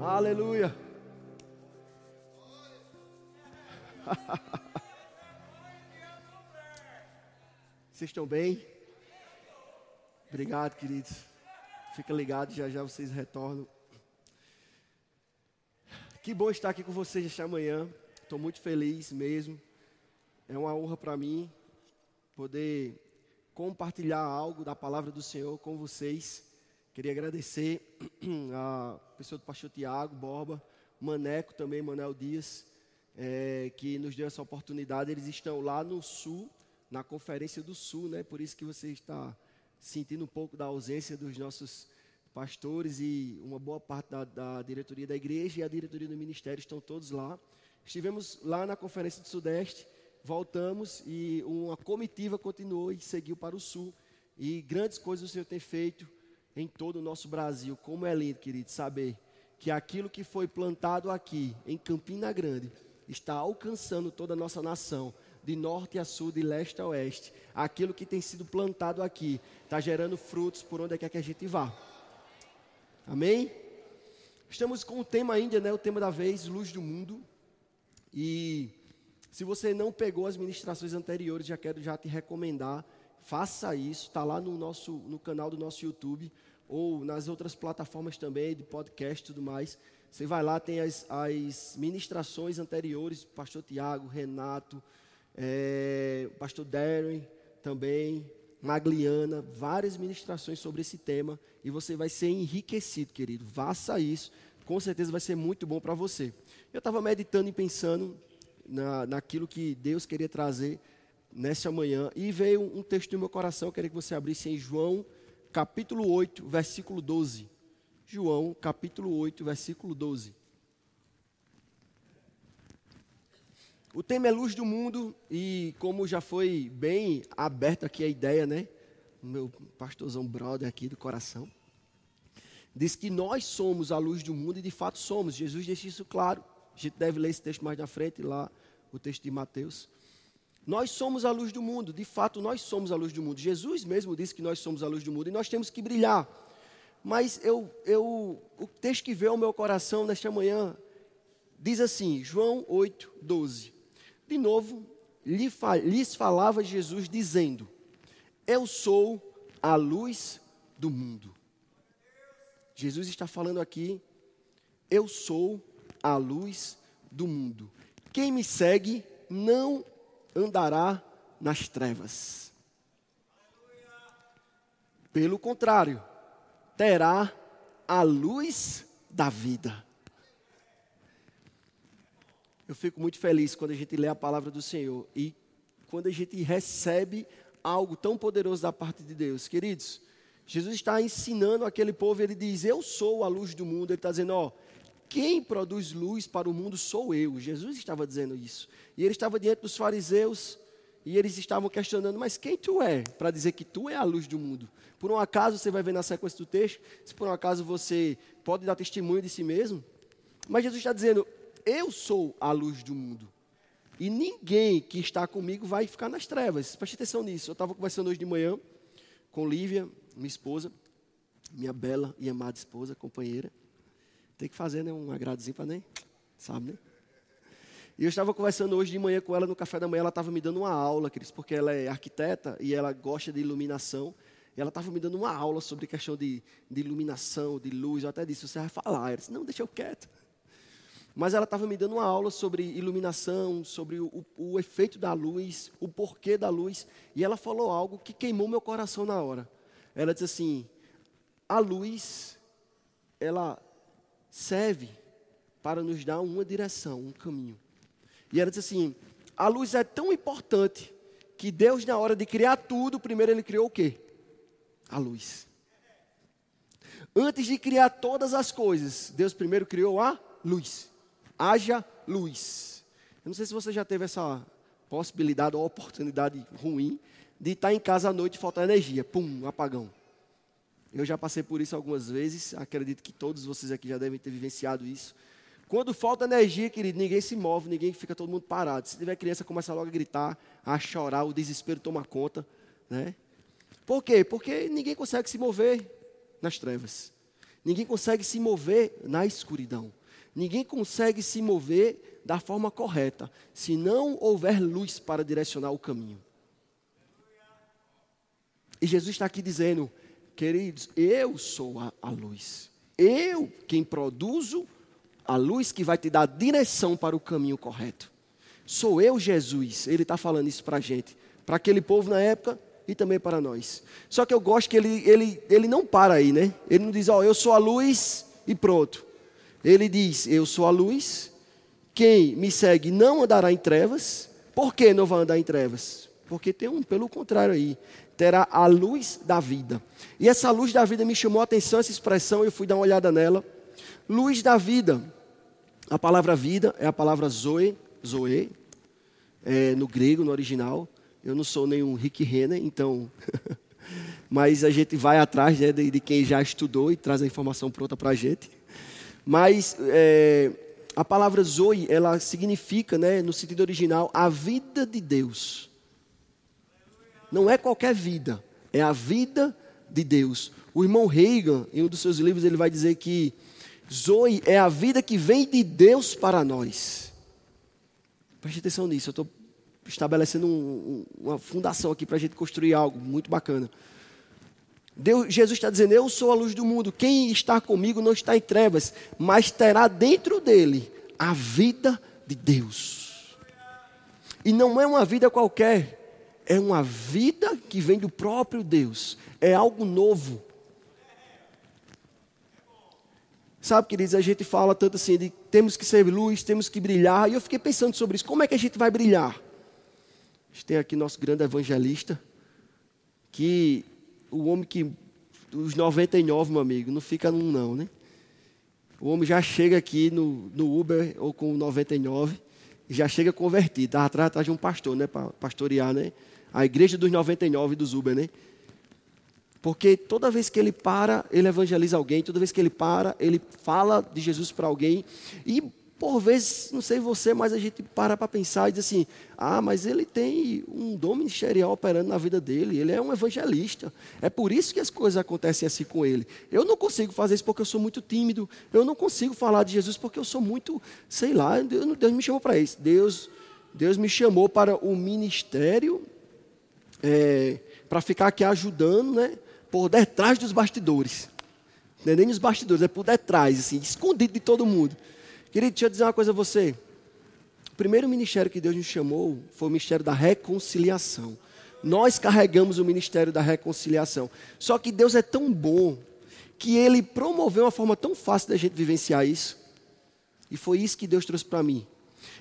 Aleluia. Vocês estão bem? Obrigado, queridos. Fica ligado, já já vocês retornam. Que bom estar aqui com vocês esta manhã. Estou muito feliz mesmo. É uma honra para mim poder compartilhar algo da palavra do Senhor com vocês. Queria agradecer a pessoa do pastor Tiago Borba, Maneco também, Manel Dias, é, que nos deu essa oportunidade. Eles estão lá no Sul, na Conferência do Sul, né? Por isso que você está sentindo um pouco da ausência dos nossos pastores e uma boa parte da, da diretoria da igreja e a diretoria do ministério estão todos lá. Estivemos lá na Conferência do Sudeste voltamos e uma comitiva continuou e seguiu para o sul. E grandes coisas o Senhor tem feito em todo o nosso Brasil. Como é lindo, querido, saber que aquilo que foi plantado aqui, em Campina Grande, está alcançando toda a nossa nação, de norte a sul, de leste a oeste. Aquilo que tem sido plantado aqui está gerando frutos por onde quer que a gente vá. Amém? Estamos com o tema ainda, né? O tema da vez, luz do mundo. E se você não pegou as ministrações anteriores, já quero já te recomendar, faça isso, está lá no nosso no canal do nosso YouTube ou nas outras plataformas também de podcast e tudo mais. Você vai lá, tem as, as ministrações anteriores, pastor Tiago, Renato, é, pastor Darren também, Magliana, várias ministrações sobre esse tema e você vai ser enriquecido, querido. Faça isso, com certeza vai ser muito bom para você. Eu estava meditando e pensando na, naquilo que Deus queria trazer nessa manhã. E veio um texto no meu coração, eu queria que você abrisse em João, capítulo 8, versículo 12. João, capítulo 8, versículo 12. O tema é luz do mundo e como já foi bem aberto aqui a ideia, né? Meu pastorzão brother aqui do coração. Diz que nós somos a luz do mundo e de fato somos. Jesus deixa isso claro. A gente deve ler esse texto mais na frente, lá o texto de Mateus. Nós somos a luz do mundo, de fato, nós somos a luz do mundo. Jesus mesmo disse que nós somos a luz do mundo e nós temos que brilhar. Mas eu, eu, o texto que veio ao meu coração nesta manhã diz assim, João 8, 12. De novo, lhes falava Jesus dizendo: Eu sou a luz do mundo. Jesus está falando aqui, eu sou a luz do mundo. Quem me segue não andará nas trevas. Pelo contrário, terá a luz da vida. Eu fico muito feliz quando a gente lê a palavra do Senhor e quando a gente recebe algo tão poderoso da parte de Deus. Queridos, Jesus está ensinando aquele povo, ele diz: Eu sou a luz do mundo. Ele está dizendo: Ó, quem produz luz para o mundo sou eu. Jesus estava dizendo isso. E ele estava diante dos fariseus e eles estavam questionando: Mas quem tu é para dizer que tu é a luz do mundo? Por um acaso você vai ver na sequência do texto, se por um acaso você pode dar testemunho de si mesmo. Mas Jesus está dizendo: Eu sou a luz do mundo. E ninguém que está comigo vai ficar nas trevas. Preste atenção nisso. Eu estava conversando hoje de manhã com Lívia, minha esposa, minha bela e amada esposa, companheira. Tem que fazer né, um agradozinho para nem, sabe, né? E eu estava conversando hoje de manhã com ela no café da manhã, ela estava me dando uma aula, Cris, porque ela é arquiteta e ela gosta de iluminação. E ela estava me dando uma aula sobre questão de, de iluminação, de luz. Eu até disse, você vai falar. Eu disse, não, deixa eu quieto. Mas ela estava me dando uma aula sobre iluminação, sobre o, o, o, efeito da luz, o porquê da luz. E ela falou algo que queimou meu coração na hora. Ela disse assim: a luz, ela serve para nos dar uma direção, um caminho. E ela disse assim: a luz é tão importante que Deus, na hora de criar tudo, primeiro ele criou o quê? A luz. Antes de criar todas as coisas, Deus primeiro criou a luz. Haja luz. Eu não sei se você já teve essa possibilidade ou oportunidade ruim de estar em casa à noite e faltar energia. Pum, apagão. Eu já passei por isso algumas vezes, acredito que todos vocês aqui já devem ter vivenciado isso. Quando falta energia, querido, ninguém se move, ninguém fica todo mundo parado. Se tiver criança, começa logo a gritar, a chorar, o desespero toma conta, né? Por quê? Porque ninguém consegue se mover nas trevas. Ninguém consegue se mover na escuridão. Ninguém consegue se mover da forma correta se não houver luz para direcionar o caminho. E Jesus está aqui dizendo, queridos, eu sou a, a luz. Eu quem produzo a luz que vai te dar direção para o caminho correto. Sou eu, Jesus. Ele está falando isso para a gente. Para aquele povo na época e também para nós. Só que eu gosto que ele, ele, ele não para aí, né? Ele não diz, ó, oh, eu sou a luz e pronto. Ele diz, eu sou a luz, quem me segue não andará em trevas. Por que não vai andar em trevas? Porque tem um, pelo contrário aí, terá a luz da vida. E essa luz da vida me chamou a atenção, essa expressão, eu fui dar uma olhada nela. Luz da vida. A palavra vida é a palavra zoe, zoe, é, no grego, no original. Eu não sou nenhum Rick Renner, então. Mas a gente vai atrás né, de, de, quem já estudou e traz a informação pronta para a gente. Mas é, a palavra Zoe, ela significa, né, no sentido original, a vida de Deus. Não é qualquer vida, é a vida de Deus. O irmão Reagan, em um dos seus livros, ele vai dizer que Zoe é a vida que vem de Deus para nós. Preste atenção nisso, eu estou estabelecendo um, um, uma fundação aqui para a gente construir algo muito bacana. Deus, Jesus está dizendo: Eu sou a luz do mundo. Quem está comigo não está em trevas, mas terá dentro dele a vida de Deus. E não é uma vida qualquer, é uma vida que vem do próprio Deus. É algo novo. Sabe, queridos, a gente fala tanto assim de temos que ser luz, temos que brilhar. E eu fiquei pensando sobre isso. Como é que a gente vai brilhar? A gente tem aqui nosso grande evangelista, que o homem que os 99, meu amigo, não fica num não, né? O homem já chega aqui no, no Uber ou com 99 e já chega convertido. Estava atrás, atrás de um pastor, né? Para pastorear, né? A igreja dos 99 dos Uber, né? Porque toda vez que ele para, ele evangeliza alguém, toda vez que ele para, ele fala de Jesus para alguém. E por vezes, não sei você, mas a gente para para pensar e diz assim: ah, mas ele tem um dom ministerial operando na vida dele, ele é um evangelista. É por isso que as coisas acontecem assim com ele. Eu não consigo fazer isso porque eu sou muito tímido, eu não consigo falar de Jesus porque eu sou muito, sei lá, Deus, Deus me chamou para isso. Deus, Deus me chamou para o ministério, é, para ficar aqui ajudando, né? por detrás dos bastidores. Não é nem nos bastidores, é por detrás, assim, escondido de todo mundo. Querido, deixa eu dizer uma coisa a você. O primeiro ministério que Deus nos chamou foi o ministério da reconciliação. Nós carregamos o ministério da reconciliação. Só que Deus é tão bom que Ele promoveu uma forma tão fácil da gente vivenciar isso. E foi isso que Deus trouxe para mim.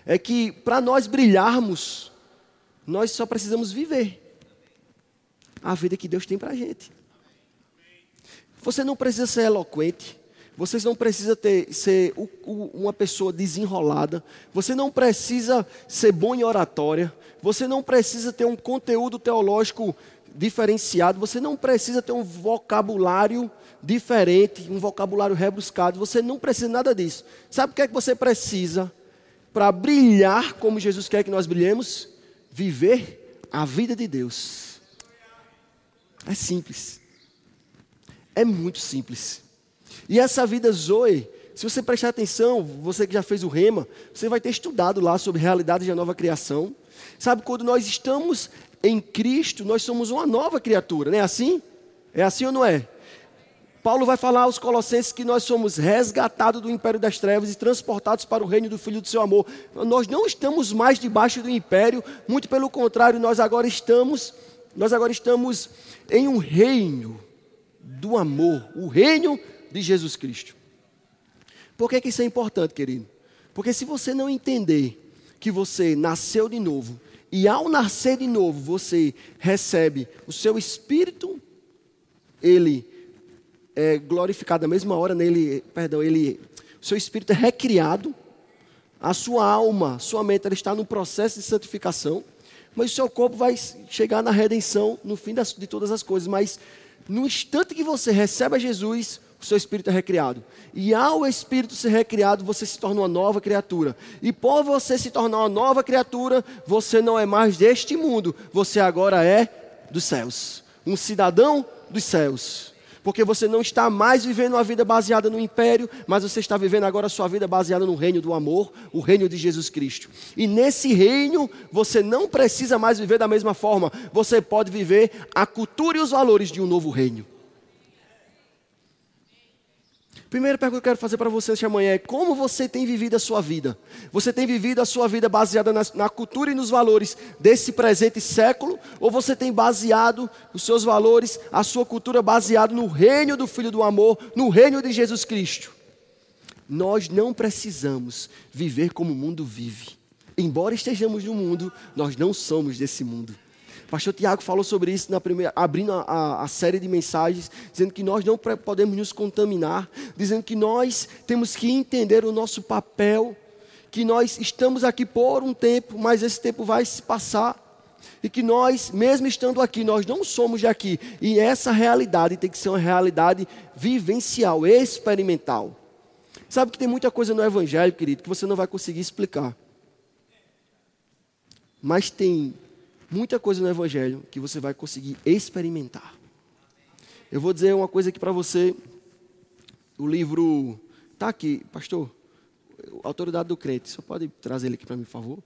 É que para nós brilharmos, nós só precisamos viver a vida que Deus tem para a gente. Você não precisa ser eloquente. Você não precisa ter, ser o, o, uma pessoa desenrolada. Você não precisa ser bom em oratória. Você não precisa ter um conteúdo teológico diferenciado. Você não precisa ter um vocabulário diferente, um vocabulário rebuscado. Você não precisa nada disso. Sabe o que é que você precisa para brilhar como Jesus quer que nós brilhemos? Viver a vida de Deus. É simples. É muito simples. E essa vida Zoe, se você prestar atenção, você que já fez o rema, você vai ter estudado lá sobre realidades da nova criação. Sabe, quando nós estamos em Cristo, nós somos uma nova criatura, não é assim? É assim ou não é? Paulo vai falar aos Colossenses que nós somos resgatados do império das trevas e transportados para o reino do Filho do seu amor. Nós não estamos mais debaixo do império, muito pelo contrário, nós agora estamos, nós agora estamos em um reino do amor, o reino de Jesus Cristo. Por que, que isso é importante, querido? Porque se você não entender que você nasceu de novo, e ao nascer de novo você recebe o seu espírito, ele é glorificado na mesma hora, nele, perdão, ele, o seu espírito é recriado, a sua alma, sua mente, ela está no processo de santificação, mas o seu corpo vai chegar na redenção no fim das, de todas as coisas, mas no instante que você recebe a Jesus, o seu espírito é recriado. E ao espírito ser recriado, você se torna uma nova criatura. E por você se tornar uma nova criatura, você não é mais deste mundo, você agora é dos céus. Um cidadão dos céus. Porque você não está mais vivendo uma vida baseada no império, mas você está vivendo agora a sua vida baseada no reino do amor, o reino de Jesus Cristo. E nesse reino, você não precisa mais viver da mesma forma, você pode viver a cultura e os valores de um novo reino. Primeira pergunta que eu quero fazer para você esta manhã é: como você tem vivido a sua vida? Você tem vivido a sua vida baseada na, na, cultura e nos valores desse presente século? Ou você tem baseado os seus valores, a sua cultura baseado no reino do Filho do Amor, no reino de Jesus Cristo? Nós não precisamos viver como o mundo vive. Embora estejamos no mundo, nós não somos desse mundo. O pastor Tiago falou sobre isso na primeira, abrindo a, a, série de mensagens, dizendo que nós não podemos nos contaminar, dizendo que nós temos que entender o nosso papel, que nós estamos aqui por um tempo, mas esse tempo vai se passar. E que nós, mesmo estando aqui, nós não somos de aqui. E essa realidade tem que ser uma realidade vivencial, experimental. Sabe que tem muita coisa no Evangelho, querido, que você não vai conseguir explicar. Mas tem muita coisa no Evangelho que você vai conseguir experimentar. Eu vou dizer uma coisa aqui para você. O livro. Está aqui, pastor. Autoridade do Crente. Você pode trazer ele aqui para mim, por favor?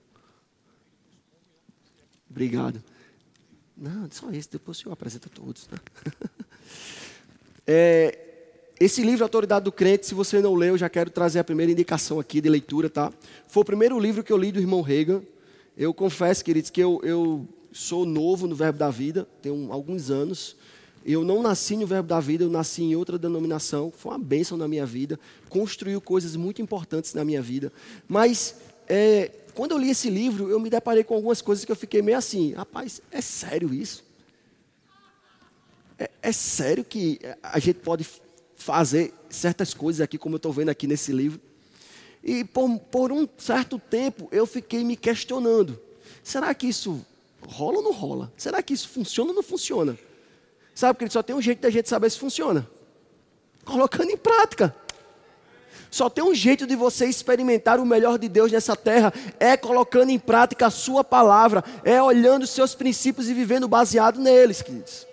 Obrigado. Não, só esse, depois o senhor apresenta todos. Né? é, esse livro, Autoridade do Crente, se você não leu, já quero trazer a primeira indicação aqui de leitura, tá? Foi o primeiro livro que eu li do irmão Reagan. Eu confesso, queridos, que eu, eu sou novo no Verbo da Vida, tenho alguns anos. Eu não nasci no Verbo da Vida, eu nasci em outra denominação. Foi uma bênção na minha vida, construiu coisas muito importantes na minha vida. Mas é, quando eu li esse livro, eu me deparei com algumas coisas que eu fiquei meio assim: rapaz, é sério isso? É, é sério que a gente pode fazer certas coisas aqui, como eu estou vendo aqui nesse livro? E por, por um certo tempo eu fiquei me questionando: será que isso rola ou não rola? Será que isso funciona ou não funciona? Sabe que só tem um jeito da gente saber se funciona: colocando em prática. Só tem um jeito de você experimentar o melhor de Deus nessa terra, é colocando em prática a sua palavra, é olhando os seus princípios e vivendo baseado neles, queridos.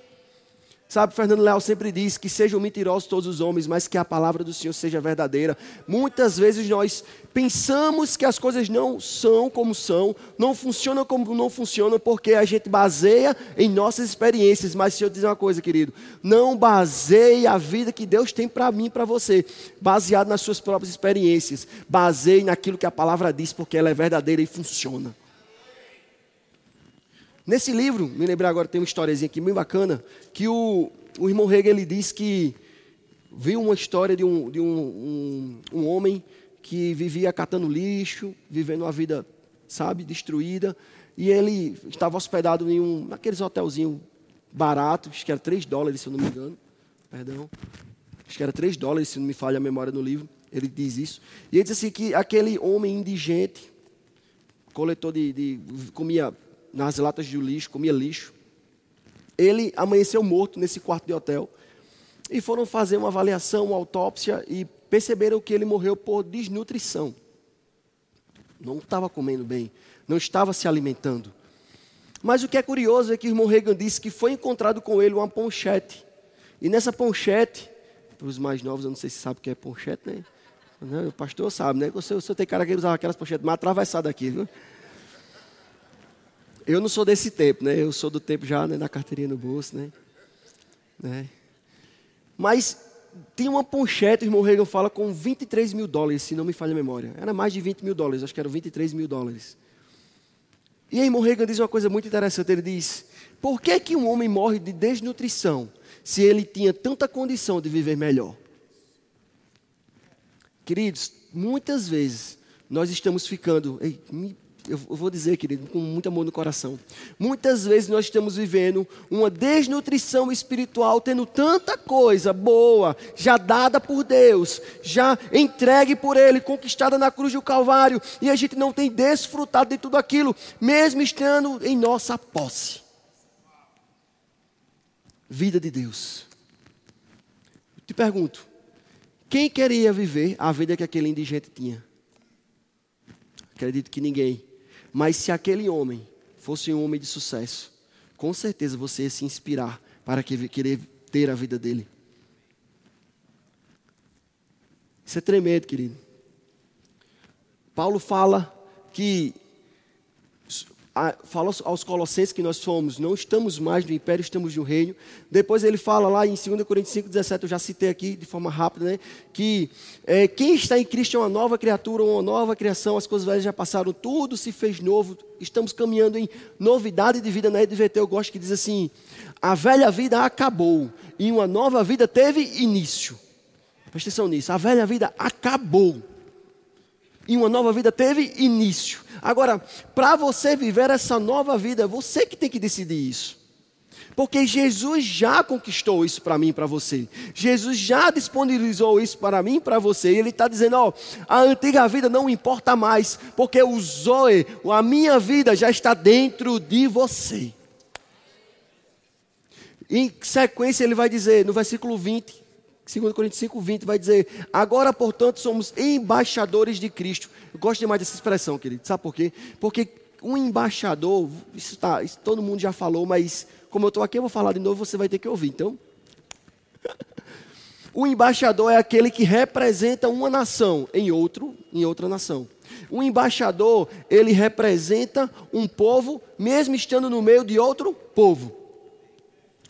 Sabe, Fernando Leal sempre diz que sejam mentirosos todos os homens, mas que a palavra do Senhor seja verdadeira. Muitas vezes nós pensamos que as coisas não são como são, não funcionam como não funcionam, porque a gente baseia em nossas experiências. Mas se eu dizer uma coisa, querido, não baseie a vida que Deus tem para mim e para você, baseado nas suas próprias experiências. Baseie naquilo que a palavra diz, porque ela é verdadeira e funciona. Nesse livro, me lembrei agora, tem uma historiazinha aqui bem bacana, que o, o irmão Hegel ele diz que viu uma história de, um, de um, um, um homem que vivia catando lixo, vivendo uma vida, sabe, destruída, e ele estava hospedado em um, naqueles hotelzinhos baratos, acho que era 3 dólares, se eu não me engano, perdão, acho que era 3 dólares, se não me falha a memória no livro, ele diz isso, e ele diz assim que aquele homem indigente, coletor de, de comia nas latas de lixo, comia lixo. Ele amanheceu morto nesse quarto de hotel. E foram fazer uma avaliação, uma autópsia e perceberam que ele morreu por desnutrição. Não estava comendo bem, não estava se alimentando. Mas o que é curioso é que o irmão Reagan disse que foi encontrado com ele uma ponchete. E nessa ponchete, para os mais novos, eu não sei se sabe o que é ponchete, né? O pastor sabe, né? O senhor, o senhor tem cara que usava aquelas ponchetes mais atravessadas aqui, viu? Eu não sou desse tempo, né? Eu sou do tempo já né, na carteirinha no bolso, né? né? Mas tem uma ponchete, o irmão Reagan fala, com 23 mil dólares, se não me falha a memória. Era mais de 20 mil dólares, acho que eram 23 mil dólares. E aí, irmão Reagan diz uma coisa muito interessante. Ele diz: Por que, que um homem morre de desnutrição se ele tinha tanta condição de viver melhor? Queridos, muitas vezes nós estamos ficando. Ei, me eu vou dizer, querido, com muito amor no coração. Muitas vezes nós estamos vivendo uma desnutrição espiritual, tendo tanta coisa boa, já dada por Deus, já entregue por Ele, conquistada na cruz do Calvário, e a gente não tem desfrutado de tudo aquilo, mesmo estando em nossa posse. Vida de Deus. te pergunto, quem queria viver a vida que aquele indigente tinha? Acredito que ninguém. Mas se aquele homem fosse um homem de sucesso, com certeza você ia se inspirar para querer ter a vida dele. Isso é tremendo, querido. Paulo fala que fala aos Colossenses que nós somos, não estamos mais no império, estamos no reino. Depois ele fala lá em 2 Coríntios 5, 17, eu já citei aqui de forma rápida, né? Que é, quem está em Cristo é uma nova criatura, uma nova criação, as coisas velhas já passaram, tudo se fez novo, estamos caminhando em novidade de vida. Na EDVT eu gosto que diz assim: a velha vida acabou e uma nova vida teve início. Presta atenção nisso, a velha vida acabou e uma nova vida teve início. Agora, para você viver essa nova vida, você que tem que decidir isso. Porque Jesus já conquistou isso para mim e para você. Jesus já disponibilizou isso para mim e para você. E Ele está dizendo: ó, a antiga vida não importa mais, porque o Zoe, a minha vida já está dentro de você. Em sequência, ele vai dizer no versículo 20: 2 Coríntios 5, 20 vai dizer: Agora, portanto, somos embaixadores de Cristo. Eu gosto demais dessa expressão, querido. Sabe por quê? Porque um embaixador, isso, tá, isso todo mundo já falou, mas como eu estou aqui, eu vou falar de novo, você vai ter que ouvir. Então, o embaixador é aquele que representa uma nação em outro, em outra nação. O embaixador, ele representa um povo, mesmo estando no meio de outro povo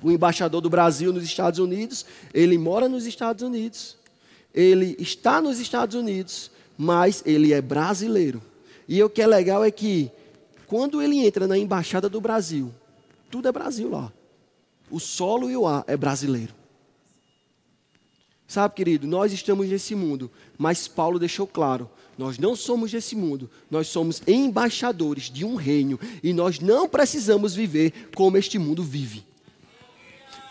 o embaixador do Brasil nos Estados Unidos, ele mora nos Estados Unidos, ele está nos Estados Unidos, mas ele é brasileiro. E o que é legal é que, quando ele entra na embaixada do Brasil, tudo é Brasil lá. O solo e o ar é brasileiro. Sabe, querido, nós estamos nesse mundo, mas Paulo deixou claro: nós não somos desse mundo, nós somos embaixadores de um reino e nós não precisamos viver como este mundo vive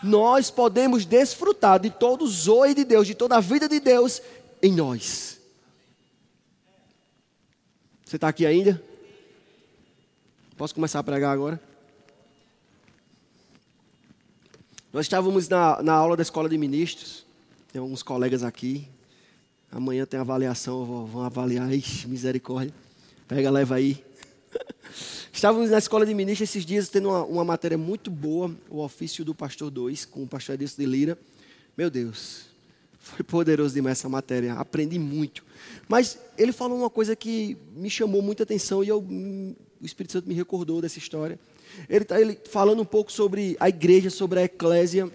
nós podemos desfrutar de todo o zoe de Deus, de toda a vida de Deus em nós. Você está aqui ainda? Posso começar a pregar agora? Nós estávamos na, na aula da escola de ministros, tem alguns colegas aqui. Amanhã tem avaliação, vão avaliar. Ixi, misericórdia. Pega, leva aí. Estávamos na escola de ministros esses dias tendo uma, uma matéria muito boa, o ofício do pastor 2, com o pastor Edilson de Lira. Meu Deus, foi poderoso demais essa matéria, aprendi muito. Mas ele falou uma coisa que me chamou muita atenção e eu, o Espírito Santo me recordou dessa história. Ele está falando um pouco sobre a igreja, sobre a eclésia,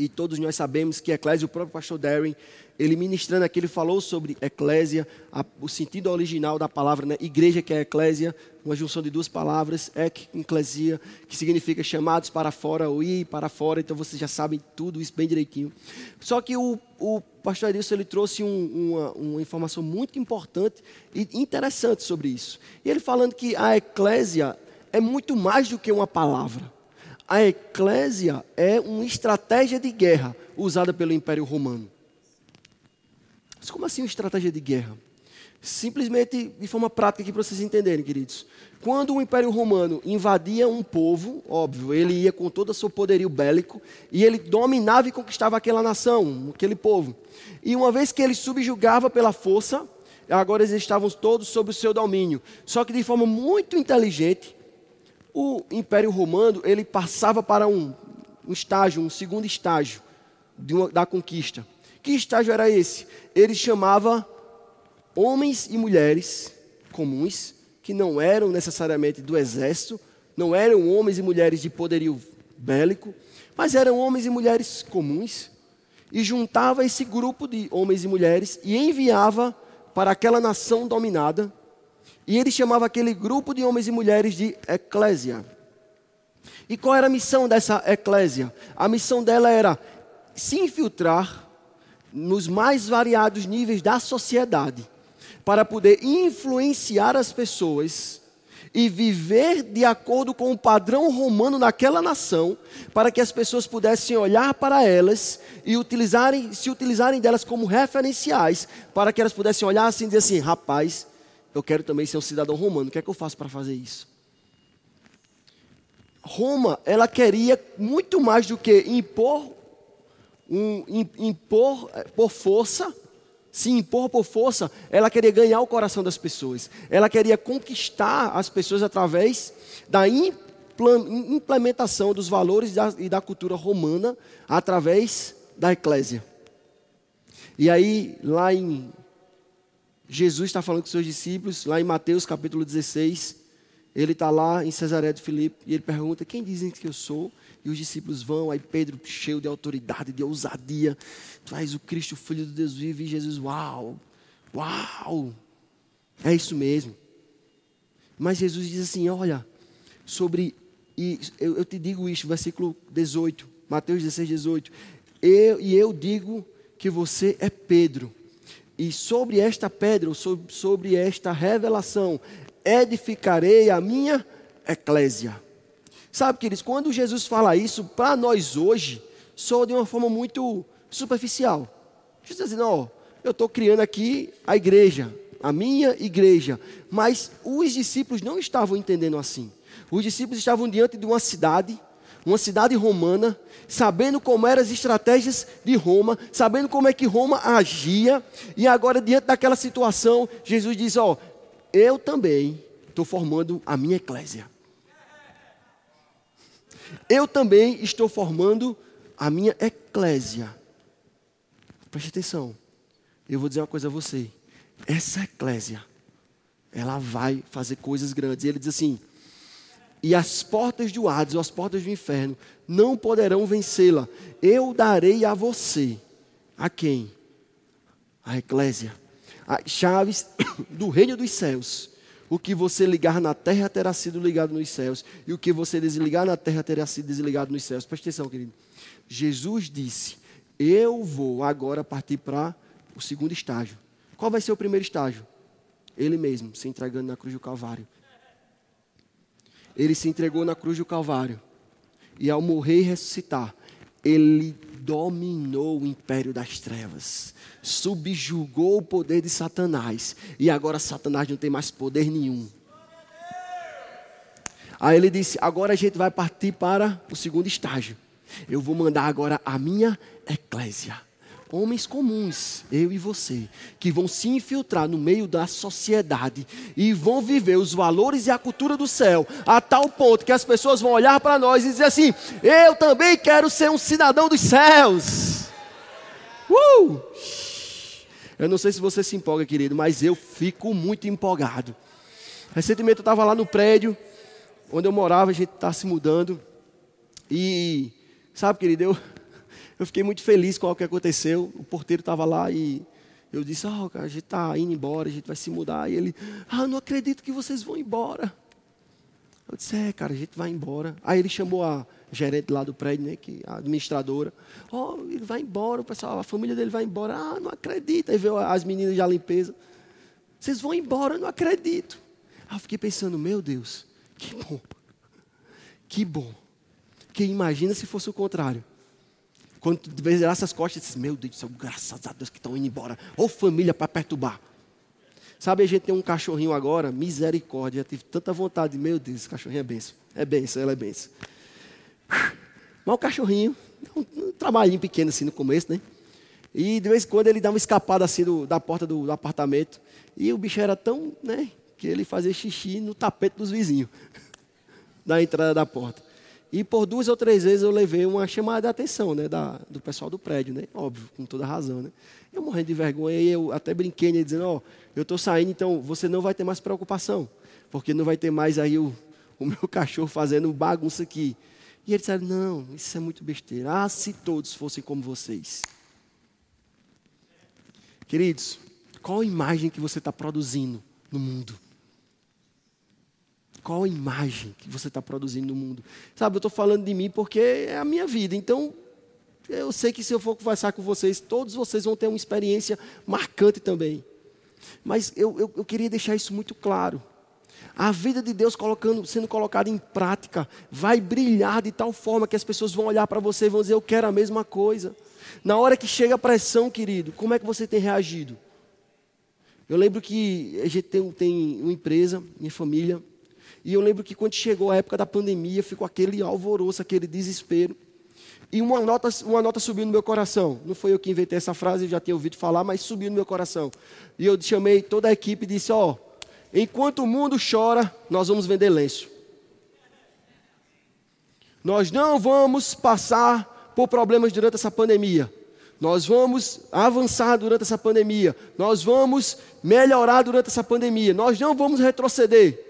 e todos nós sabemos que eclésia, o próprio pastor Darren, ele ministrando aqui, ele falou sobre eclésia, a, o sentido original da palavra, né? igreja que é eclésia, uma junção de duas palavras, ek, que significa chamados para fora ou ir para fora, então vocês já sabem tudo isso bem direitinho. Só que o, o pastor Edilson, ele trouxe um, uma, uma informação muito importante e interessante sobre isso. E ele falando que a eclésia é muito mais do que uma palavra. A eclésia é uma estratégia de guerra usada pelo Império Romano. Mas como assim uma estratégia de guerra? Simplesmente de forma prática aqui para vocês entenderem, queridos. Quando o Império Romano invadia um povo, óbvio, ele ia com todo o seu poderio bélico e ele dominava e conquistava aquela nação, aquele povo. E uma vez que ele subjugava pela força, agora eles estavam todos sob o seu domínio. Só que de forma muito inteligente, o Império Romano ele passava para um, um estágio, um segundo estágio uma, da conquista. Que estágio era esse? Ele chamava homens e mulheres comuns, que não eram necessariamente do exército, não eram homens e mulheres de poderio bélico, mas eram homens e mulheres comuns, e juntava esse grupo de homens e mulheres e enviava para aquela nação dominada, e ele chamava aquele grupo de homens e mulheres de eclésia. E qual era a missão dessa eclésia? A missão dela era se infiltrar nos mais variados níveis da sociedade, para poder influenciar as pessoas e viver de acordo com o padrão romano naquela nação, para que as pessoas pudessem olhar para elas e utilizarem, se utilizarem delas como referenciais, para que elas pudessem olhar assim e dizer assim: rapaz, eu quero também ser um cidadão romano, o que é que eu faço para fazer isso? Roma, ela queria muito mais do que impor um, impor eh, por força, se impor por força, ela queria ganhar o coração das pessoas. Ela queria conquistar as pessoas através da implementação dos valores e da cultura romana através da eclésia. E aí, lá em. Jesus está falando com seus discípulos, lá em Mateus capítulo 16. Ele está lá em Cesaré de Filipe e ele pergunta: Quem dizem que eu sou? E os discípulos vão, aí Pedro, cheio de autoridade, de ousadia, tu és o Cristo, Filho de Deus vivo, e Jesus, uau, uau, é isso mesmo. Mas Jesus diz assim: Olha, sobre, e eu, eu te digo isso, versículo 18, Mateus 16, 18. Eu, e eu digo que você é Pedro, e sobre esta pedra, sobre, esta revelação, edificarei a minha eclésia. Sabe, queridos, quando Jesus fala isso, para nós hoje, soa de uma forma muito superficial. Jesus está dizendo, ó, eu estou criando aqui a igreja, a minha igreja. Mas os discípulos não estavam entendendo assim. Os discípulos estavam diante de uma cidade, uma cidade romana, sabendo como eram as estratégias de Roma, sabendo como é que Roma agia, e agora, diante daquela situação, Jesus diz: Ó, eu também estou formando a minha eclésia. Eu também estou formando a minha eclésia. Preste atenção. Eu vou dizer uma coisa a você. Essa eclésia, ela vai fazer coisas grandes. E ele diz assim: e as portas do Hades, ou as portas do inferno, não poderão vencê-la. Eu darei a você. A quem? A eclésia. As chaves do reino dos céus. O que você ligar na terra terá sido ligado nos céus. E o que você desligar na terra terá sido desligado nos céus. Presta atenção, querido. Jesus disse: Eu vou agora partir para o segundo estágio. Qual vai ser o primeiro estágio? Ele mesmo, se entregando na cruz do Calvário. Ele se entregou na cruz do Calvário. E ao morrer e ressuscitar, ele dominou o império das trevas, subjugou o poder de Satanás, e agora Satanás não tem mais poder nenhum. Aí ele disse: agora a gente vai partir para o segundo estágio. Eu vou mandar agora a minha eclésia homens comuns, eu e você, que vão se infiltrar no meio da sociedade e vão viver os valores e a cultura do céu, a tal ponto que as pessoas vão olhar para nós e dizer assim: Eu também quero ser um cidadão dos céus. Uh! Eu não sei se você se empolga, querido, mas eu fico muito empolgado. Recentemente eu estava lá no prédio onde eu morava, a gente está se mudando. E, sabe, querido, eu, eu fiquei muito feliz com o que aconteceu. O porteiro estava lá e eu disse: oh, cara, a gente está indo embora, a gente vai se mudar. E ele: Ah, não acredito que vocês vão embora. Eu disse: É, cara, a gente vai embora. Aí ele chamou a gerente lá do prédio, né, que a administradora. Oh, ele vai embora, o pessoal, a família dele vai embora. Ah, não acredito. Aí veio as meninas da limpeza. Vocês vão embora, não acredito. Aí eu fiquei pensando: Meu Deus, que bom. Que bom. Que imagina se fosse o contrário. Quando tu virar essas costas, diz, meu Deus do céu, graças a Deus que estão indo embora. Ou família para perturbar. Sabe, a gente tem um cachorrinho agora, misericórdia. Tive tanta vontade, meu Deus, esse cachorrinho é benção. É benção, ela é benção. Mas o cachorrinho, um, um trabalhinho pequeno assim no começo, né? E de vez em quando ele dá uma escapada assim do, da porta do, do, apartamento. E o bicho era tão, né? Que ele fazia xixi no tapete dos vizinhos. da entrada da porta. E por duas ou três vezes eu levei uma chamada de atenção né, da, do pessoal do prédio, né? Óbvio, com toda razão. Né? Eu morrendo de vergonha e eu até brinquei, né, dizendo, ó, oh, eu estou saindo, então você não vai ter mais preocupação, porque não vai ter mais aí o, o meu cachorro fazendo bagunça aqui. E ele disse, não, isso é muito besteira. Ah, se todos fossem como vocês. Queridos, qual a imagem que você está produzindo no mundo? Qual a imagem que você está produzindo no mundo? Sabe, eu estou falando de mim porque é a minha vida. Então, eu sei que se eu for conversar com vocês, todos vocês vão ter uma experiência marcante também. Mas eu, eu, eu queria deixar isso muito claro. A vida de Deus colocando, sendo colocada em prática vai brilhar de tal forma que as pessoas vão olhar para você e vão dizer: Eu quero a mesma coisa. Na hora que chega a pressão, querido, como é que você tem reagido? Eu lembro que a gente tem, tem uma empresa, minha família, e eu lembro que quando chegou a época da pandemia, ficou aquele alvoroço, aquele desespero. E uma nota, uma nota subiu no meu coração. Não foi eu que inventei essa frase, já tinha ouvido falar, mas subiu no meu coração. E eu chamei toda a equipe e disse: Ó, oh, enquanto o mundo chora, nós vamos vender lenço. Nós não vamos passar por problemas durante essa pandemia. nós vamos avançar durante essa pandemia, nós vamos melhorar durante essa pandemia, nós não vamos retroceder.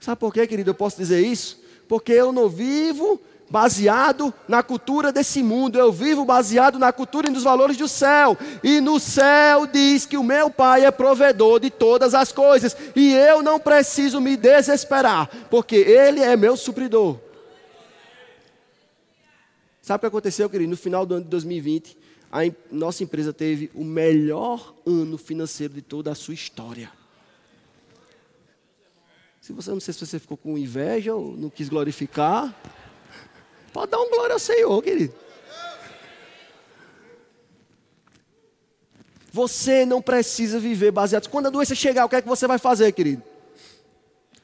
Sabe por quê, querido? Eu posso dizer isso? Porque eu não vivo baseado na cultura desse mundo, eu vivo baseado na cultura e nos valores do céu. E no céu diz que o meu Pai é provedor de todas as coisas, e eu não preciso me desesperar, porque Ele é meu supridor. Sabe o que aconteceu, querido? No final do ano de 2020, a nossa empresa teve o melhor ano financeiro de toda a sua história. Se você não sei se você ficou com inveja ou não quis glorificar, Pode dar um glória ao Senhor, querido. Você não precisa viver baseado. Quando a doença chegar, o que é que você vai fazer, querido?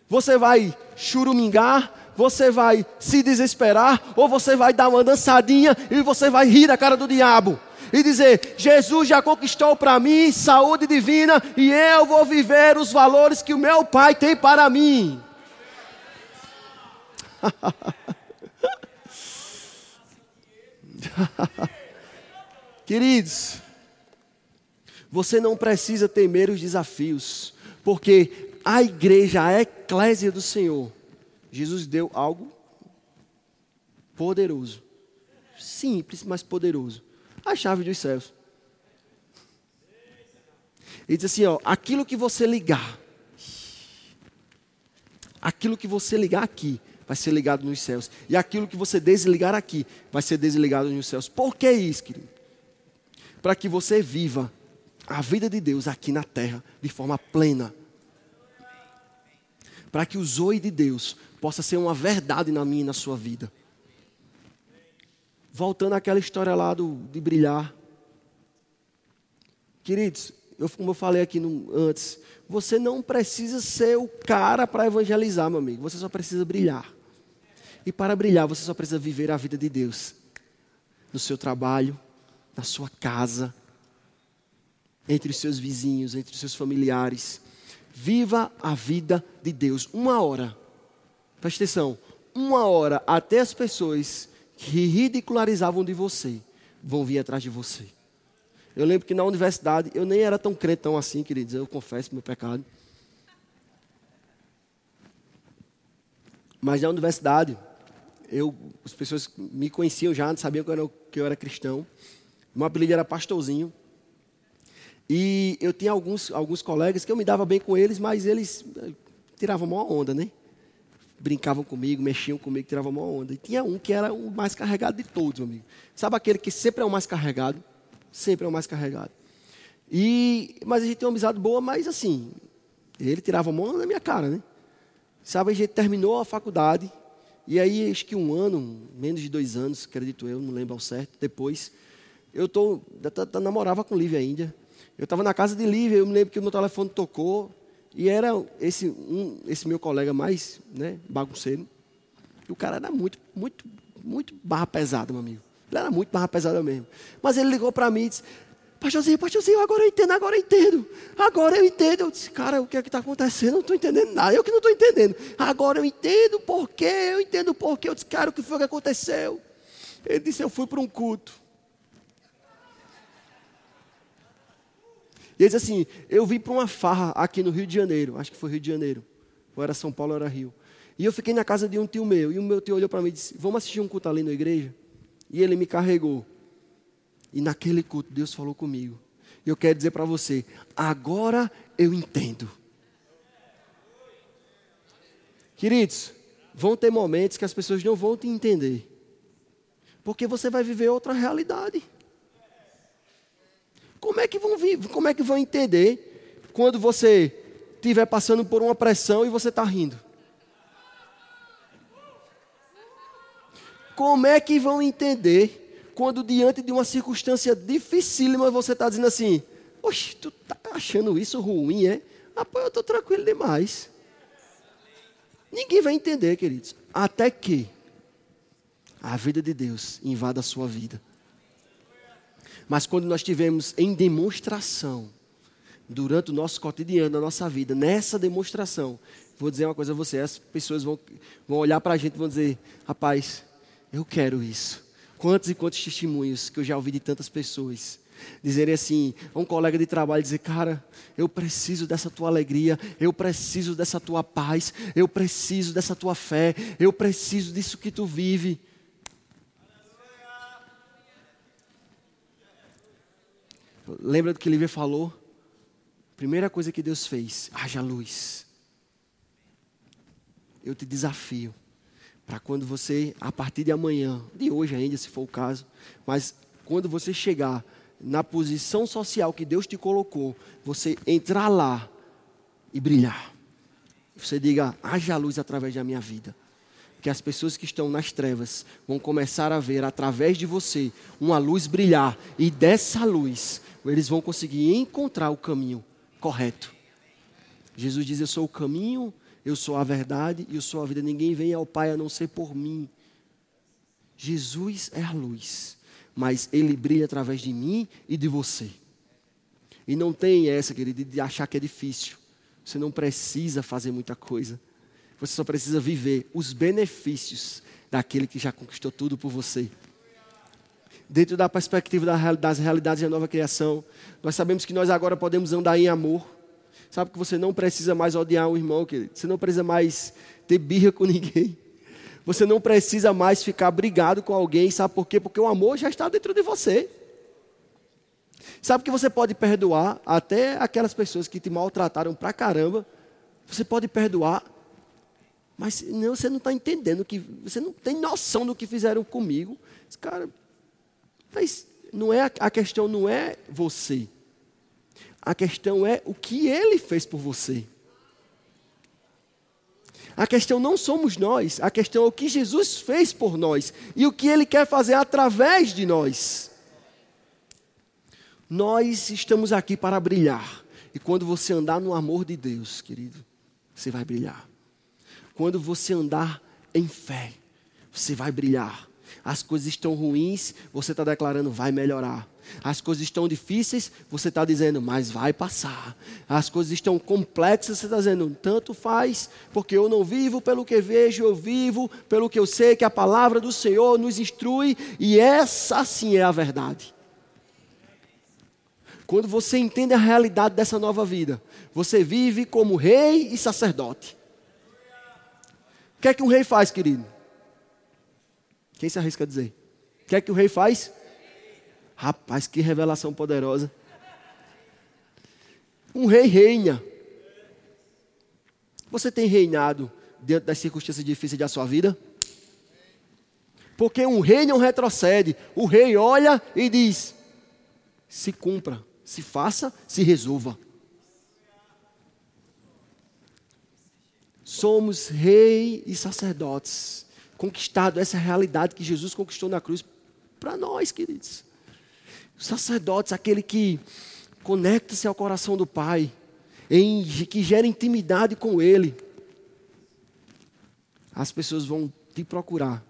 Você vai churumingar? Você vai se desesperar? Ou você vai dar uma dançadinha e você vai rir da cara do diabo? E dizer: Jesus já conquistou para mim saúde divina e eu vou viver os valores que o meu Pai tem para mim. Queridos, você não precisa temer os desafios, porque a igreja, a eclésia do Senhor, Jesus deu algo poderoso, simples, mas poderoso a chave dos céus. Ele diz assim: ó, aquilo que você ligar, aquilo que você ligar aqui, vai ser ligado nos céus. E aquilo que você desligar aqui, vai ser desligado nos céus. Por que isso, querido? Para que você viva a vida de Deus aqui na terra de forma plena. Para que o zoe de Deus possa ser uma verdade na minha e na sua vida. Voltando àquela história lá do, de brilhar. Queridos, eu, como eu falei aqui no, antes, você não precisa ser o cara para evangelizar, meu amigo. Você só precisa brilhar. E para brilhar, você só precisa viver a vida de Deus. No seu trabalho, na sua casa, entre os seus vizinhos, entre os seus familiares. Viva a vida de Deus. Uma hora, preste atenção, uma hora até as pessoas que ridicularizavam de você vão vir atrás de você. Eu lembro que na universidade eu nem era tão crentão assim, queridos, eu confesso meu pecado. Mas na universidade, eu, as pessoas me conheciam já, sabiam que eu era, que eu era cristão. Meu apelido era Pastorzinho. E eu tinha alguns, alguns colegas que eu me dava bem com eles, mas eles eh, tiravam uma onda, né? Brincavam comigo, mexiam comigo, tiravam uma onda. E tinha um que era o mais carregado de todos, meu amigo. Sabe aquele que sempre é o mais carregado? Sempre é o mais carregado. E, mas a gente tem uma amizade boa, mas assim, ele tirava uma onda na minha cara, né? Sabe, a gente terminou a faculdade, e aí, acho que um ano, menos de dois anos, acredito eu, não lembro ao certo, depois, eu tô, namorava com Lívia ainda. Eu estava na casa de Lívia, eu me lembro que o meu telefone tocou, e era esse, um, esse meu colega mais né, bagunceiro. E o cara era muito, muito, muito barra pesada, meu amigo. Ele era muito barra pesada mesmo. Mas ele ligou para mim e disse: Pastorzinho, pastorzinho, agora eu entendo, agora eu entendo. Agora eu entendo. Eu disse, cara, o que é que está acontecendo? Eu não estou entendendo nada. Eu que não estou entendendo. Agora eu entendo por quê, eu entendo por quê. Eu disse, cara, o que foi que aconteceu? Ele disse, eu fui para um culto. E ele disse assim, eu vim para uma farra aqui no Rio de Janeiro. Acho que foi Rio de Janeiro. Ou era São Paulo ou era Rio. E eu fiquei na casa de um tio meu. E o meu tio olhou para mim e disse, vamos assistir um culto ali na igreja? E ele me carregou. E naquele culto Deus falou comigo. E eu quero dizer para você, agora eu entendo. Queridos, vão ter momentos que as pessoas não vão te entender. Porque você vai viver outra realidade. Como é que vão viver, como é que vão entender quando você estiver passando por uma pressão e você está rindo? Como é que vão entender quando diante de uma circunstância dificílima você está dizendo assim, oxe, tu está achando isso ruim, é? Rapaz, eu estou tranquilo demais. Ninguém vai entender, queridos, até que a vida de Deus invada a sua vida. Mas quando nós tivemos em demonstração, durante o nosso cotidiano, a nossa vida, nessa demonstração, vou dizer uma coisa a você, as pessoas vão, vão olhar para a gente e vão dizer, rapaz, eu quero isso Quantos e quantos testemunhos que eu já ouvi de tantas pessoas dizerem assim, a um colega de trabalho dizer, cara, eu preciso dessa tua alegria, eu preciso dessa tua paz, eu preciso dessa tua fé, eu preciso disso que tu vive. Lembra do que Lívia falou? Primeira coisa que Deus fez, haja luz. Eu te desafio para quando você, a partir de amanhã, de hoje ainda, se for o caso, mas quando você chegar na posição social que Deus te colocou, você entrar lá e brilhar. Você diga, haja luz através da minha vida. Que as pessoas que estão nas trevas vão começar a ver através de você uma luz brilhar. E dessa luz, eles vão conseguir encontrar o caminho correto. Jesus diz: Eu sou o caminho, eu sou a verdade e eu sou a vida. Ninguém vem ao Pai a não ser por mim. Jesus é a luz, mas ele brilha através de mim e de você. E não tem essa, querido, de achar que é difícil. Você não precisa fazer muita coisa. Você só precisa viver os benefícios daquele que já conquistou tudo por você. Dentro da perspectiva das realidades da nova criação, nós sabemos que nós agora podemos andar em amor. Sabe que você não precisa mais odiar um irmão, querido. Você não precisa mais ter birra com ninguém. Você não precisa mais ficar brigado com alguém. Sabe por quê? Porque o amor já está dentro de você. Sabe que você pode perdoar até aquelas pessoas que te maltrataram pra caramba. Você pode perdoar. Mas não, você não está entendendo que. Você não tem noção do que fizeram comigo. Esse cara. Mas não é, a questão não é você. A questão é o que ele fez por você. A questão não somos nós, a questão é o que Jesus fez por nós e o que ele quer fazer através de nós. Nós estamos aqui para brilhar. E quando você andar no amor de Deus, querido, você vai brilhar. Quando você andar em fé, você vai brilhar. As coisas estão ruins, você está declarando, vai melhorar. As coisas estão difíceis, você está dizendo, mas vai passar. As coisas estão complexas, você está dizendo, tanto faz, porque eu não vivo pelo que vejo, eu vivo pelo que eu sei que a palavra do Senhor nos instrui, e essa sim é a verdade. Quando você entende a realidade dessa nova vida, você vive como rei e sacerdote. Que é que um rei faz, querido? Quem se arrisca a dizer? O que é que o rei faz? Rapaz, que revelação poderosa. Um rei reina. Você tem reinado diante das circunstâncias difíceis da sua vida? Porque um rei não retrocede. O rei olha e diz: se cumpra, se faça, se resolva. Somos rei e sacerdotes, conquistado essa realidade que Jesus conquistou na cruz para nós, queridos. Os sacerdotes, aquele que conecta-se ao coração do Pai, em, que gera intimidade com Ele. As pessoas vão te procurar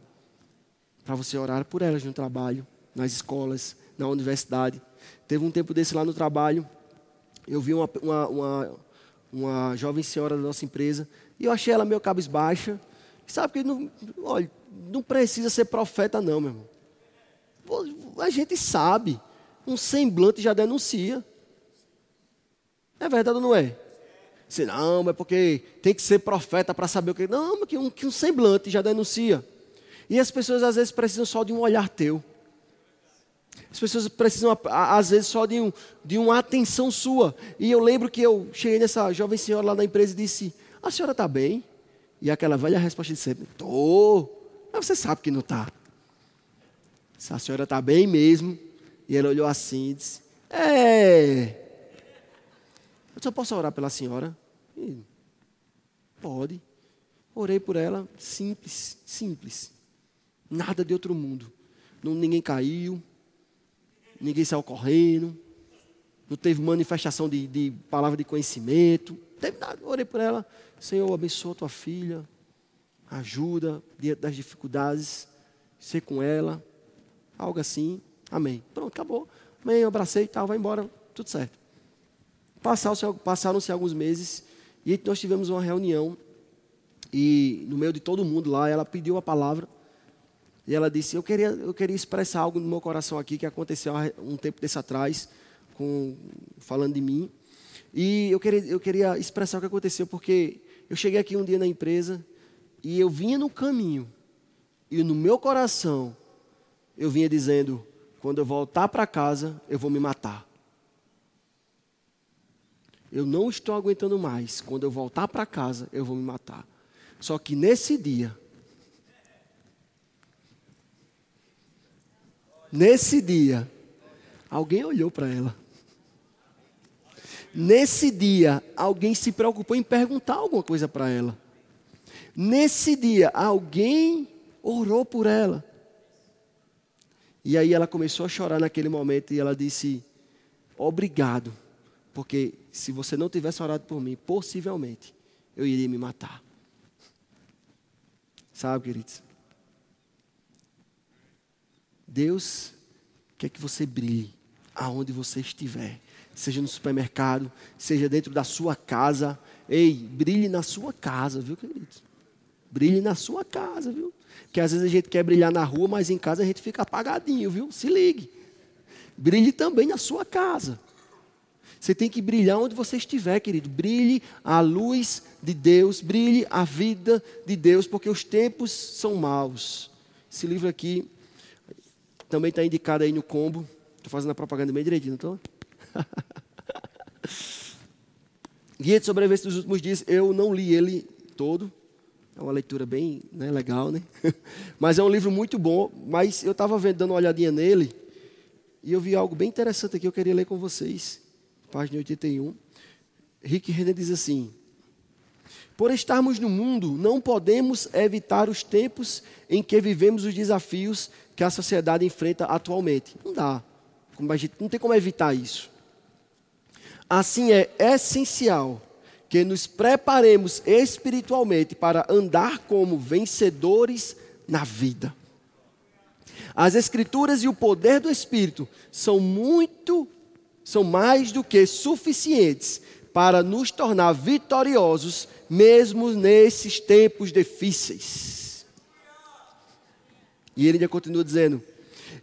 para você orar por elas no trabalho, nas escolas, na universidade. Teve um tempo desse lá no trabalho, eu vi uma, uma, uma, uma jovem senhora da nossa empresa, e eu achei ela meio cabisbaixa. Sabe que não, olha, não precisa ser profeta, não, meu irmão. A gente sabe um semblante já denuncia. É verdade ou não é? Se não, é porque tem que ser profeta para saber o que. Não, mas que um, que um semblante já denuncia. E as pessoas às vezes precisam só de um olhar teu. As pessoas precisam, às vezes, só de, um, de uma atenção sua. E eu lembro que eu cheguei nessa jovem senhora lá na empresa e disse: A senhora está bem? E aquela velha resposta de sempre: Estou. Mas você sabe que não está. Se a senhora está bem mesmo, e ela olhou assim e disse: É. Eu só posso orar pela senhora? E, Pode. Orei por ela, simples, simples. Nada de outro mundo. Não, ninguém caiu, ninguém saiu correndo, não teve manifestação de, de palavra de conhecimento. Teve nada. Orei por ela. Senhor, abençoa tua filha. Ajuda diante das dificuldades. Ser com ela. Algo assim. Amém. Pronto, acabou. Amém, eu abracei e tal, vai embora, tudo certo. Passaram-se alguns meses e nós tivemos uma reunião e no meio de todo mundo lá, ela pediu a palavra E ela disse: eu queria, eu queria expressar algo no meu coração aqui que aconteceu um tempo desse atrás, com, falando de mim. E eu queria, eu queria expressar o que aconteceu, porque eu cheguei aqui um dia na empresa e eu vinha no caminho, e no meu coração, eu vinha dizendo: quando eu voltar para casa, eu vou me matar. Eu não estou aguentando mais. Quando eu voltar para casa, eu vou me matar. Só que nesse dia, nesse dia, alguém olhou para ela. Nesse dia, alguém se preocupou em perguntar alguma coisa para ela. Nesse dia, alguém orou por ela. E aí ela começou a chorar naquele momento e ela disse: Obrigado, porque se você não tivesse orado por mim, possivelmente eu iria me matar. Sabe, queridos? Deus quer que você brilhe aonde você estiver, seja no supermercado, seja dentro da sua casa. Ei, brilhe na sua casa, viu, queridos? Brilhe na sua casa, viu? Porque às vezes a gente quer brilhar na rua, mas em casa a gente fica apagadinho, viu? Se ligue. Brilhe também na sua casa. Você tem que brilhar onde você estiver, querido. Brilhe a luz de Deus, brilhe a vida de Deus, porque os tempos são maus. Esse livro aqui também está indicado aí no combo. Estou fazendo a propaganda bem direitinho, não estou? Guia de sobrevivência dos últimos dias, eu não li ele todo, é uma leitura bem né, legal, né? Mas é um livro muito bom. Mas eu estava dando uma olhadinha nele e eu vi algo bem interessante aqui eu queria ler com vocês. Página 81. Rick Renner diz assim: Por estarmos no mundo, não podemos evitar os tempos em que vivemos os desafios que a sociedade enfrenta atualmente. Não dá. Não tem como evitar isso. Assim é essencial que nos preparemos espiritualmente para andar como vencedores na vida. As escrituras e o poder do espírito são muito são mais do que suficientes para nos tornar vitoriosos mesmo nesses tempos difíceis. E ele ainda continua dizendo: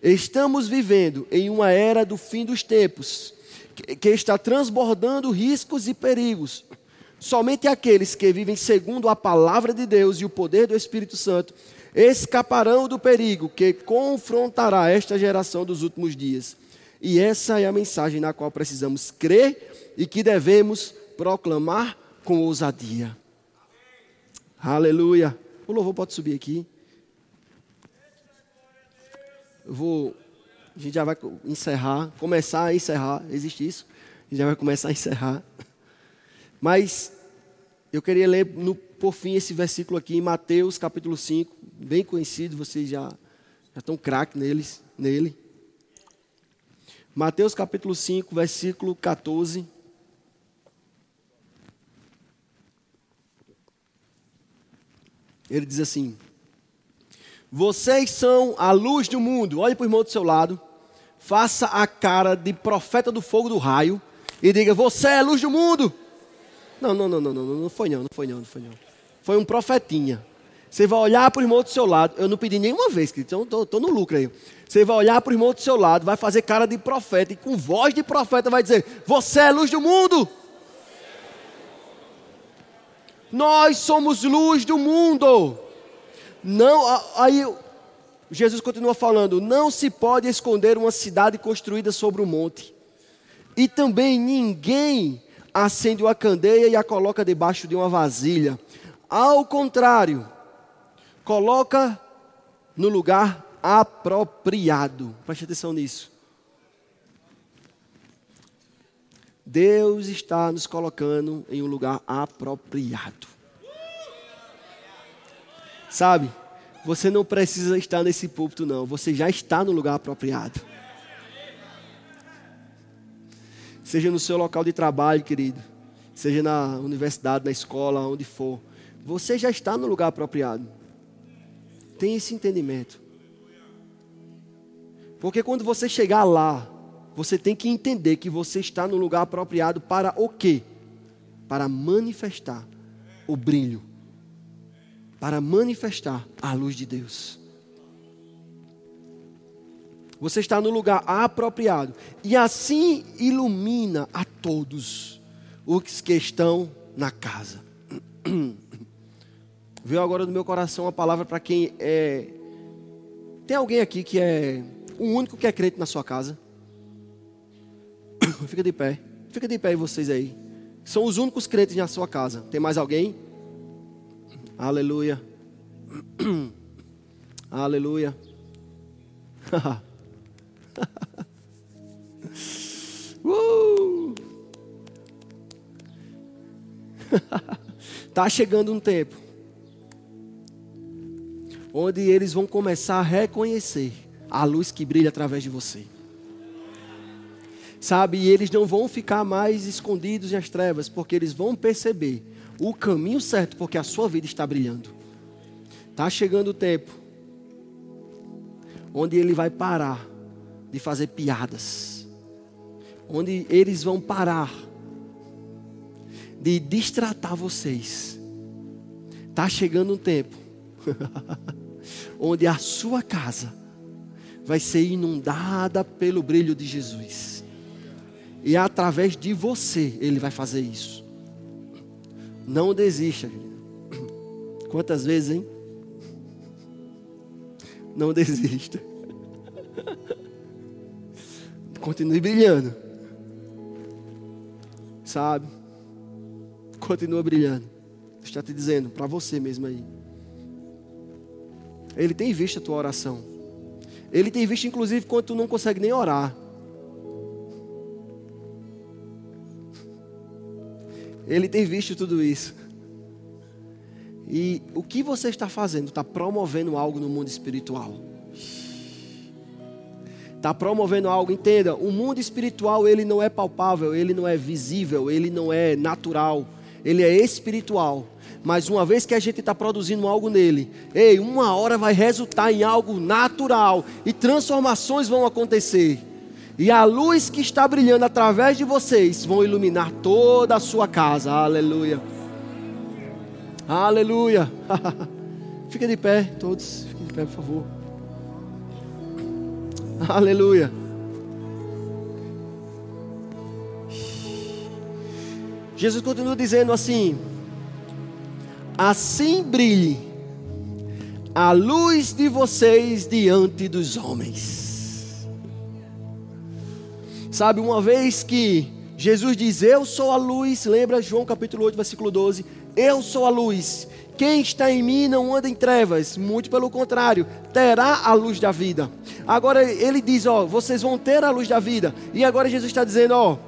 Estamos vivendo em uma era do fim dos tempos, que está transbordando riscos e perigos. Somente aqueles que vivem segundo a palavra de Deus e o poder do Espírito Santo escaparão do perigo que confrontará esta geração dos últimos dias. E essa é a mensagem na qual precisamos crer e que devemos proclamar com ousadia. Aleluia. O louvor pode subir aqui. Eu vou. A gente já vai encerrar, começar a encerrar. Existe isso? A gente já vai começar a encerrar. Mas eu queria ler no, por fim esse versículo aqui em Mateus capítulo 5, bem conhecido, vocês já, já estão craque neles, nele. Mateus capítulo 5, versículo 14. Ele diz assim: Vocês são a luz do mundo. Olhe para o irmão do seu lado. Faça a cara de profeta do fogo do raio. E diga: Você é a luz do mundo. Não, não, não, não, não, não foi não, não foi não, não foi não. Foi um profetinha. Você vai olhar para o irmão do seu lado. Eu não pedi nenhuma vez, querido, então estou no lucro aí. Você vai olhar para o irmão do seu lado, vai fazer cara de profeta e com voz de profeta vai dizer: Você é luz do mundo. Nós somos luz do mundo. Não, aí Jesus continua falando: Não se pode esconder uma cidade construída sobre um monte. E também ninguém acende uma candeia e a coloca debaixo de uma vasilha. Ao contrário, coloca no lugar apropriado. Preste atenção nisso. Deus está nos colocando em um lugar apropriado. Sabe, você não precisa estar nesse púlpito, não. Você já está no lugar apropriado. Seja no seu local de trabalho, querido. Seja na universidade, na escola, onde for. Você já está no lugar apropriado. Tem esse entendimento. Porque quando você chegar lá, você tem que entender que você está no lugar apropriado para o quê? Para manifestar o brilho. Para manifestar a luz de Deus. Você está no lugar apropriado. E assim ilumina a todos os que estão na casa. Veio agora no meu coração a palavra para quem é. Tem alguém aqui que é o único que é crente na sua casa? Fica de pé. Fica de pé vocês aí. São os únicos crentes na sua casa. Tem mais alguém? Aleluia. Aleluia. uh! tá chegando um tempo onde eles vão começar a reconhecer a luz que brilha através de você. Sabe, e eles não vão ficar mais escondidos nas trevas, porque eles vão perceber o caminho certo, porque a sua vida está brilhando. Está chegando o tempo onde ele vai parar de fazer piadas, onde eles vão parar de distratar vocês. Está chegando um tempo onde a sua casa vai ser inundada pelo brilho de Jesus. E através de você ele vai fazer isso. Não desista. Quantas vezes, hein? Não desista. Continue brilhando. Sabe? Continua brilhando. Está te dizendo para você mesmo aí. Ele tem visto a tua oração. Ele tem visto, inclusive, quando tu não consegue nem orar. Ele tem visto tudo isso. E o que você está fazendo? Está promovendo algo no mundo espiritual. Está promovendo algo, entenda, o mundo espiritual ele não é palpável, ele não é visível, ele não é natural, ele é espiritual. Mas uma vez que a gente está produzindo algo nele, ei, uma hora vai resultar em algo natural e transformações vão acontecer. E a luz que está brilhando através de vocês vão iluminar toda a sua casa. Aleluia. Aleluia. Fica de pé, todos. Fiquem de pé, por favor. Aleluia. Jesus continua dizendo assim: Assim brilhe a luz de vocês diante dos homens Sabe, uma vez que Jesus diz: Eu sou a luz, lembra João capítulo 8, versículo 12: Eu sou a luz. Quem está em mim não anda em trevas, muito pelo contrário, terá a luz da vida. Agora ele diz: Ó, vocês vão ter a luz da vida. E agora Jesus está dizendo: Ó,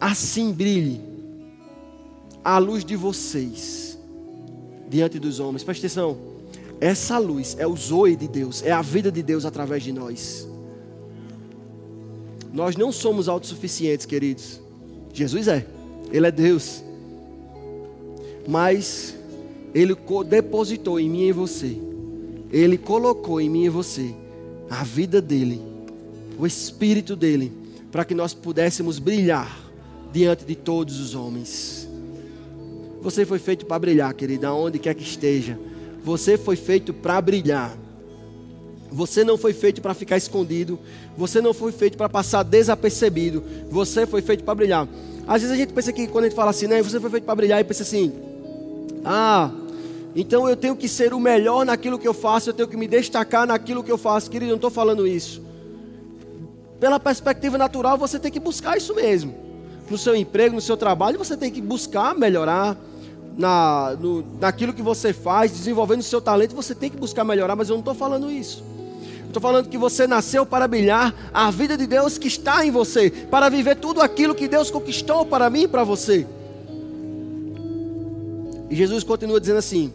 assim brilhe a luz de vocês diante dos homens. Presta atenção, essa luz é o zoe de Deus, é a vida de Deus através de nós. Nós não somos autossuficientes, queridos. Jesus é, Ele é Deus. Mas Ele depositou em mim e em você, Ele colocou em mim e você a vida dEle, o Espírito dEle, para que nós pudéssemos brilhar diante de todos os homens. Você foi feito para brilhar, querida, aonde quer que esteja. Você foi feito para brilhar. Você não foi feito para ficar escondido. Você não foi feito para passar desapercebido. Você foi feito para brilhar. Às vezes a gente pensa que quando a gente fala assim, né? Você foi feito para brilhar e pensa assim: Ah, então eu tenho que ser o melhor naquilo que eu faço. Eu tenho que me destacar naquilo que eu faço. Querido, eu não estou falando isso. Pela perspectiva natural, você tem que buscar isso mesmo. No seu emprego, no seu trabalho, você tem que buscar melhorar na, no, naquilo que você faz, desenvolvendo o seu talento, você tem que buscar melhorar, mas eu não estou falando isso. Estou falando que você nasceu para brilhar a vida de Deus que está em você, para viver tudo aquilo que Deus conquistou para mim e para você. E Jesus continua dizendo assim: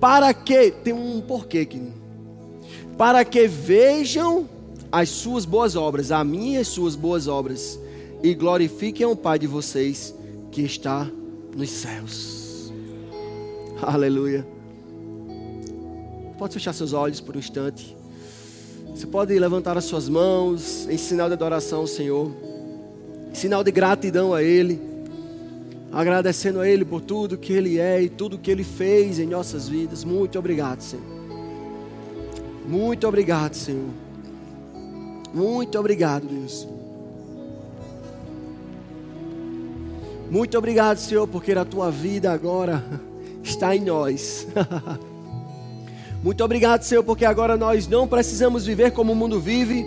para que, tem um porquê aqui, para que vejam as suas boas obras, a minha e as suas boas obras, e glorifiquem o Pai de vocês que está nos céus. Aleluia. Pode fechar seus olhos por um instante. Você pode levantar as suas mãos em sinal de adoração ao Senhor, em sinal de gratidão a Ele, agradecendo a Ele por tudo que Ele é e tudo que Ele fez em nossas vidas. Muito obrigado, Senhor. Muito obrigado, Senhor. Muito obrigado, Deus. Muito obrigado, Senhor, porque a tua vida agora está em nós. Muito obrigado, Senhor, porque agora nós não precisamos viver como o mundo vive.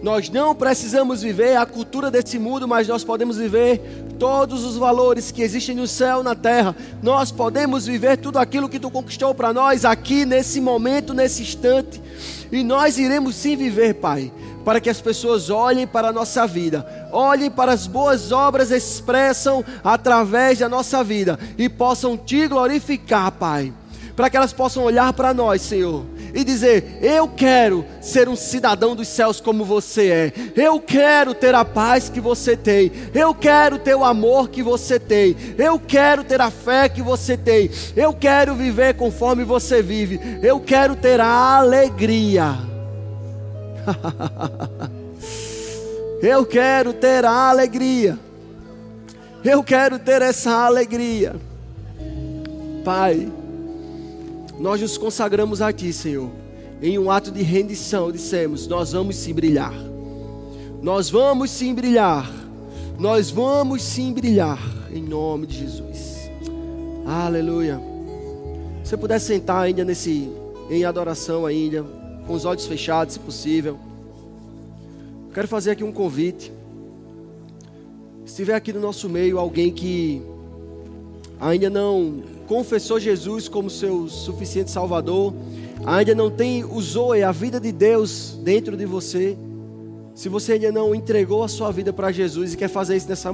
Nós não precisamos viver a cultura desse mundo, mas nós podemos viver todos os valores que existem no céu, na terra. Nós podemos viver tudo aquilo que tu conquistou para nós aqui, nesse momento, nesse instante. E nós iremos sim viver, Pai, para que as pessoas olhem para a nossa vida, olhem para as boas obras expressam através da nossa vida e possam te glorificar, Pai. Para que elas possam olhar para nós, Senhor, e dizer: Eu quero ser um cidadão dos céus como você é. Eu quero ter a paz que você tem. Eu quero ter o amor que você tem. Eu quero ter a fé que você tem. Eu quero viver conforme você vive. Eu quero ter a alegria. Eu quero ter a alegria. Eu quero ter essa alegria. Pai nós nos consagramos a Ti, Senhor, em um ato de rendição, dissemos: Nós vamos sim brilhar, nós vamos sim brilhar, nós vamos sim brilhar, em nome de Jesus. Aleluia. Se você puder sentar ainda nesse, em adoração ainda, com os olhos fechados, se possível. Quero fazer aqui um convite. Se tiver aqui no nosso meio alguém que ainda não confessou Jesus como seu suficiente Salvador, ainda não tem o Zoe, a vida de Deus dentro de você, se você ainda não entregou a sua vida para Jesus e quer fazer isso nessa